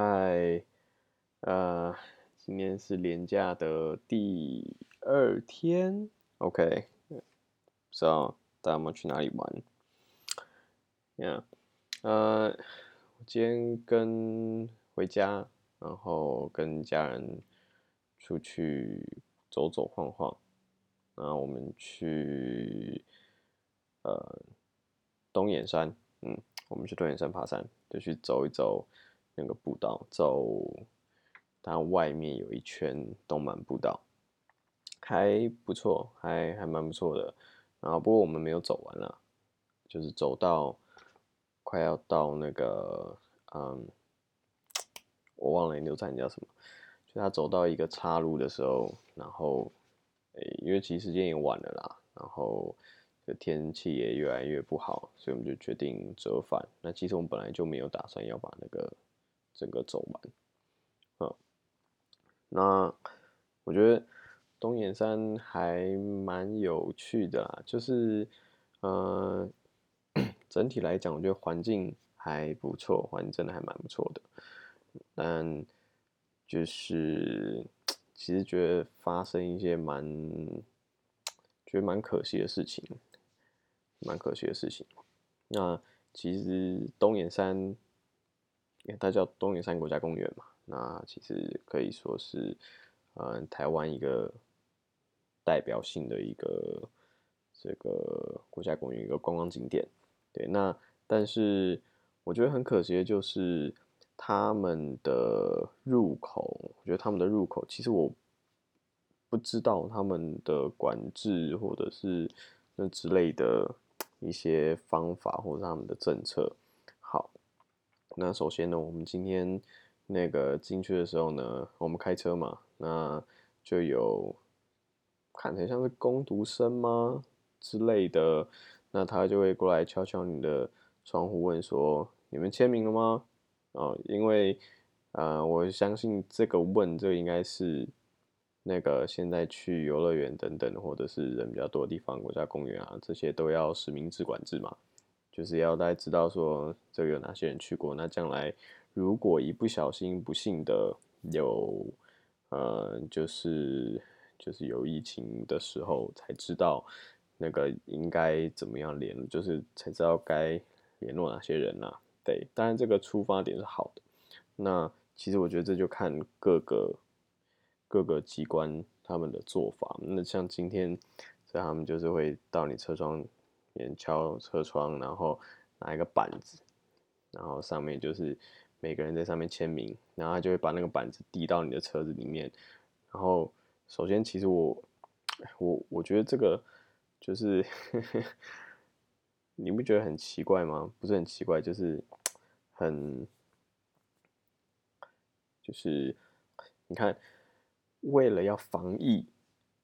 嗨，呃，今天是连假的第二天，OK，不知道大家有没有去哪里玩？Yeah，呃，我今天跟回家，然后跟家人出去走走晃晃，然后我们去呃东眼山，嗯，我们去东眼山爬山，就去走一走。那个步道走，它外面有一圈东满步道，还不错，还还蛮不错的。然后不过我们没有走完了，就是走到快要到那个，嗯，我忘了牛站叫什么，就他走到一个岔路的时候，然后，诶，因为其实时间也晚了啦，然后天气也越来越不好，所以我们就决定折返。那其实我们本来就没有打算要把那个。整个走完，嗯，那我觉得东眼山还蛮有趣的啦，就是，呃，整体来讲，我觉得环境还不错，环境真的还蛮不错的，但就是其实觉得发生一些蛮觉得蛮可惜的事情，蛮可惜的事情。那其实东眼山。因为它叫东云山国家公园嘛，那其实可以说是，嗯，台湾一个代表性的一个这个国家公园，一个观光景点。对，那但是我觉得很可惜的就是他们的入口，我觉得他们的入口其实我不知道他们的管制或者是那之类的一些方法或者他们的政策。那首先呢，我们今天那个进去的时候呢，我们开车嘛，那就有看起来像是工读生吗之类的，那他就会过来敲敲你的窗户，问说你们签名了吗？哦，因为呃，我相信这个问这应该是那个现在去游乐园等等，或者是人比较多的地方，国家公园啊这些都要实名制管制嘛。就是要大家知道说，这个有哪些人去过。那将来如果一不小心不幸的有，呃，就是就是有疫情的时候，才知道那个应该怎么样联，就是才知道该联络哪些人呐。对，当然这个出发点是好的。那其实我觉得这就看各个各个机关他们的做法。那像今天，所以他们就是会到你车窗。敲车窗，然后拿一个板子，然后上面就是每个人在上面签名，然后他就会把那个板子递到你的车子里面。然后首先，其实我我我觉得这个就是 你不觉得很奇怪吗？不是很奇怪，就是 很就是你看，为了要防疫，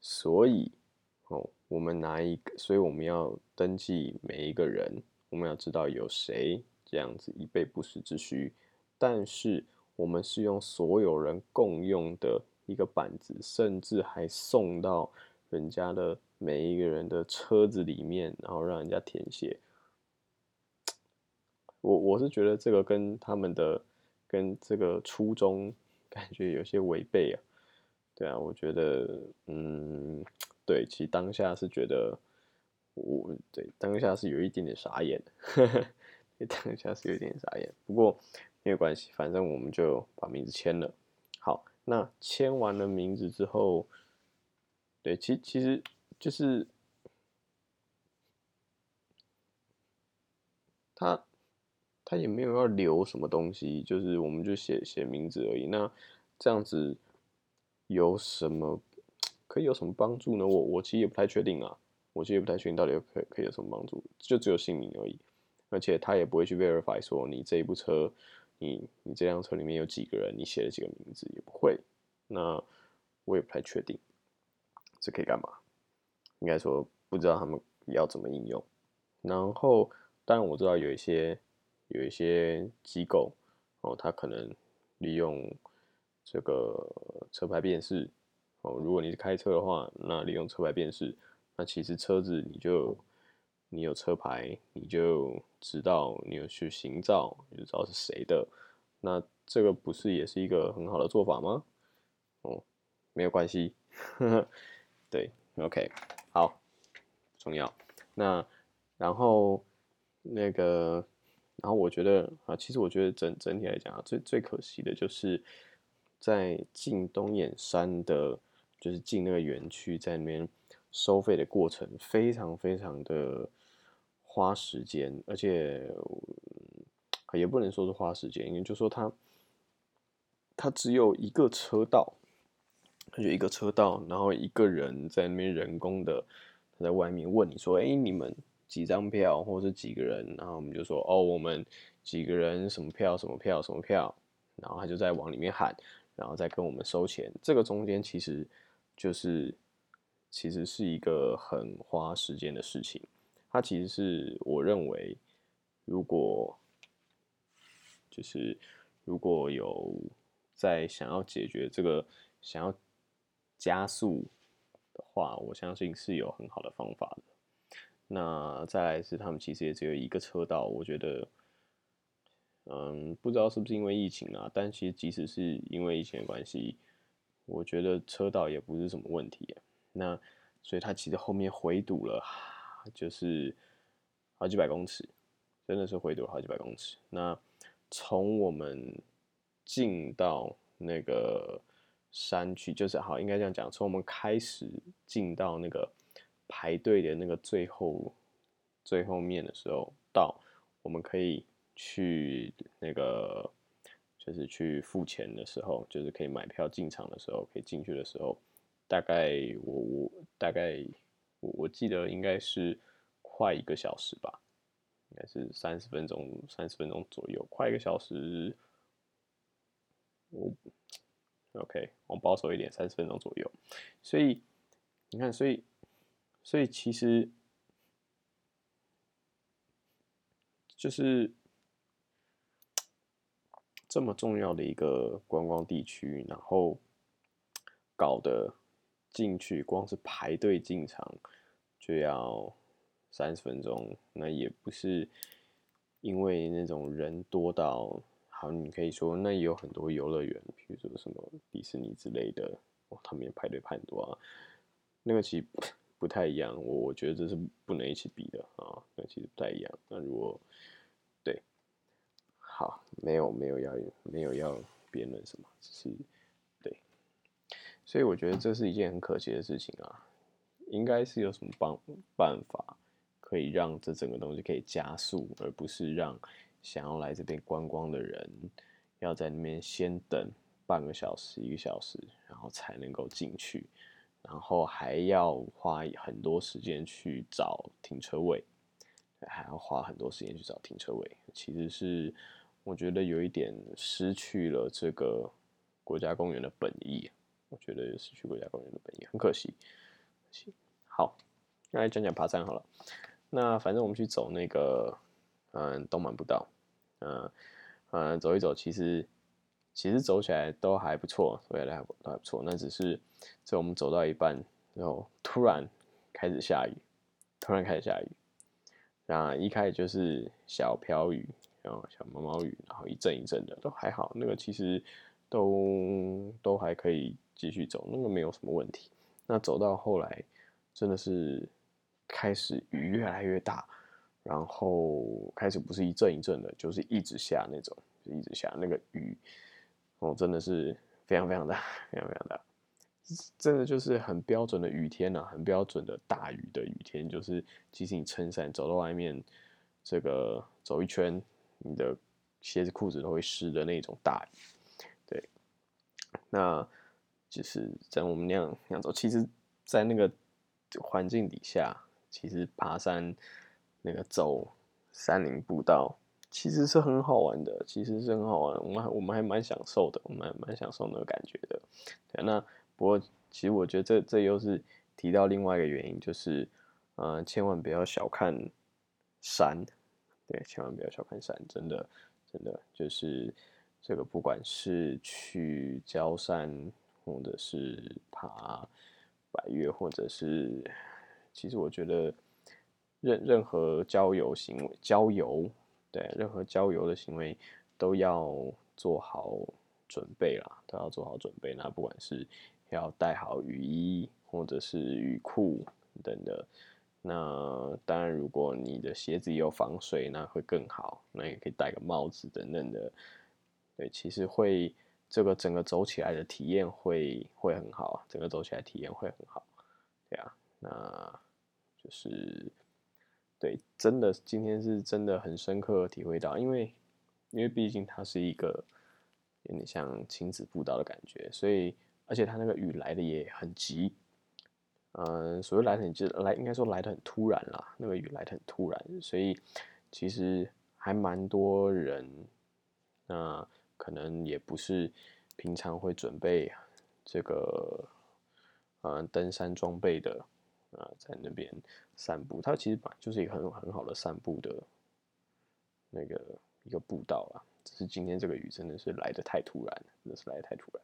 所以哦。我们拿一个，所以我们要登记每一个人，我们要知道有谁这样子以备不时之需。但是我们是用所有人共用的一个板子，甚至还送到人家的每一个人的车子里面，然后让人家填写。我我是觉得这个跟他们的跟这个初衷感觉有些违背啊。对啊，我觉得嗯。对，其实当下是觉得，我对当下是有一点点傻眼，当下是有一点傻眼。不过没有关系，反正我们就把名字签了。好，那签完了名字之后，对，其其实就是他他也没有要留什么东西，就是我们就写写名字而已。那这样子有什么？可以有什么帮助呢？我我其实也不太确定啊，我其实也不太确定到底可可以有什么帮助，就只有姓名而已，而且他也不会去 verify 说你这一部车，你你这辆车里面有几个人，你写了几个名字也不会，那我也不太确定，这可以干嘛？应该说不知道他们要怎么应用。然后当然我知道有一些有一些机构哦，他可能利用这个车牌辨识。哦，如果你是开车的话，那利用车牌辨识，那其实车子你就你有车牌，你就知道你有去行照，你就知道是谁的。那这个不是也是一个很好的做法吗？哦，没有关系，对，OK，好，重要。那然后那个，然后我觉得啊，其实我觉得整整体来讲啊，最最可惜的就是在进东眼山的，就是进那个园区，在那边收费的过程，非常非常的花时间，而且也不能说是花时间，因为就说它它只有一个车道，它就一个车道，然后一个人在那边人工的。在外面问你说：“哎，你们几张票，或者是几个人？”然后我们就说：“哦，我们几个人，什么票，什么票，什么票。”然后他就在往里面喊，然后再跟我们收钱。这个中间其实就是其实是一个很花时间的事情。它其实是我认为，如果就是如果有在想要解决这个，想要加速的。话我相信是有很好的方法的。那再来是他们其实也只有一个车道，我觉得，嗯，不知道是不是因为疫情啊？但其实即使是因为疫情的关系，我觉得车道也不是什么问题。那所以它其实后面回堵了，就是好几百公尺，真的是回堵了好几百公尺。那从我们进到那个。山区就是好，应该这样讲。从我们开始进到那个排队的那个最后最后面的时候，到我们可以去那个就是去付钱的时候，就是可以买票进场的时候，可以进去的时候，大概我我大概我我记得应该是快一个小时吧，应该是三十分钟三十分钟左右，快一个小时，我。OK，我保守一点，三十分钟左右。所以你看，所以所以其实就是这么重要的一个观光地区，然后搞得进去，光是排队进场就要三十分钟，那也不是因为那种人多到。好，你可以说那也有很多游乐园，比如说什么迪士尼之类的，哦，他们也排队排很多啊。那个其实不太一样，我我觉得这是不能一起比的啊。那其实不太一样。那如果对，好，没有没有要没有要辩论什么，只是。所以我觉得这是一件很可惜的事情啊。应该是有什么办办法可以让这整个东西可以加速，而不是让。想要来这边观光的人，要在那边先等半个小时、一个小时，然后才能够进去，然后还要花很多时间去找停车位，还要花很多时间去找停车位。其实是我觉得有一点失去了这个国家公园的本意，觉得失去国家公园的本意，很可惜。好，那来讲讲爬山好了。那反正我们去走那个。嗯，东满步道，嗯嗯，走一走，其实其实走起来都还不错，走起来还都还不错。那只是在我们走到一半，然后突然开始下雨，突然开始下雨。那一开始就是小飘雨，然后小毛毛雨，然后一阵一阵的，都还好。那个其实都都还可以继续走，那个没有什么问题。那走到后来，真的是开始雨越来越大。然后开始不是一阵一阵的，就是一直下那种，就一直下那个雨，哦，真的是非常非常大，非常非常大，真的就是很标准的雨天呐，很标准的大雨的雨天，就是即使你撑伞走到外面，这个走一圈，你的鞋子裤子都会湿的那种大雨，那就是在我们那样那样走，其实，在那个环境底下，其实爬山。那个走山林步道其实是很好玩的，其实是很好玩，我们还我们还蛮享受的，我们蛮享受那个感觉的。对，那不过其实我觉得这这又是提到另外一个原因，就是呃，千万不要小看山，对，千万不要小看山，真的真的就是这个，不管是去焦山，或者是爬百越，或者是其实我觉得。任任何郊游行为，郊游对任何郊游的行为都要做好准备啦，都要做好准备。那不管是要带好雨衣或者是雨裤等的，那当然如果你的鞋子有防水，那会更好。那也可以戴个帽子等等的。对，其实会这个整个走起来的体验会会很好，整个走起来体验会很好。对啊，那就是对，真的今天是真的很深刻体会到，因为因为毕竟它是一个有点像亲子步道的感觉，所以。而且它那个雨来的也很急，嗯，所谓来的很急，来应该说来的很突然啦。那个雨来的很突然，所以其实还蛮多人，那可能也不是平常会准备这个，呃，登山装备的啊，在那边散步。它其实本来就是一个很很好的散步的那个一个步道啊，只是今天这个雨真的是来的太突然，真的是来的太突然。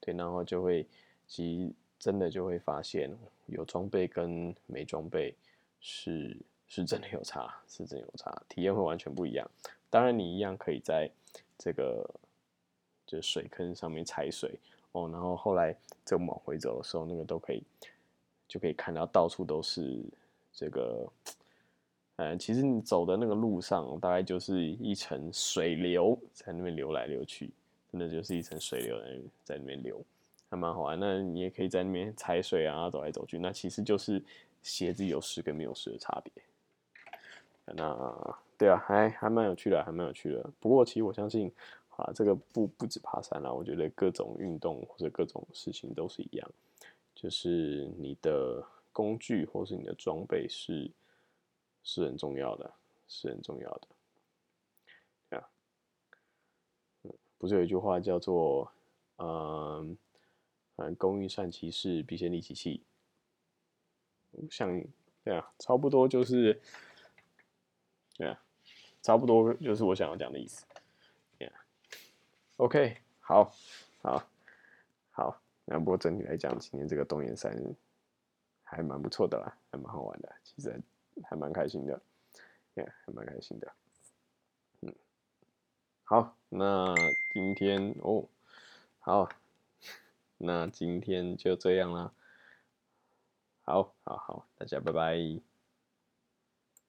对，然后就会，其实真的就会发现，有装备跟没装备是是真的有差，是真有差，体验会完全不一样。当然，你一样可以在这个就是水坑上面踩水哦，然后后来这往回走的时候，那个都可以就可以看到到处都是这个，呃，其实你走的那个路上，大概就是一层水流在那边流来流去。真的就是一层水流在那边流，还蛮好玩。那你也可以在那边踩水啊，走来走去。那其实就是鞋子有湿跟没有湿的差别。那对啊，还还蛮有趣的，还蛮有趣的。不过其实我相信啊，这个不不止爬山啦，我觉得各种运动或者各种事情都是一样，就是你的工具或是你的装备是是很重要的，是很重要的。对啊不是有一句话叫做“嗯，嗯，工欲善其事，必先利其器”。像对啊，差不多就是，对啊，差不多就是我想要讲的意思。OK，好，好，好。那不过整体来讲，今天这个东岩山还蛮不错的啦，还蛮好玩的，其实还蛮开心的，也，还蛮开心的。嗯好，那今天哦，好，那今天就这样啦。好，好，好，大家拜拜。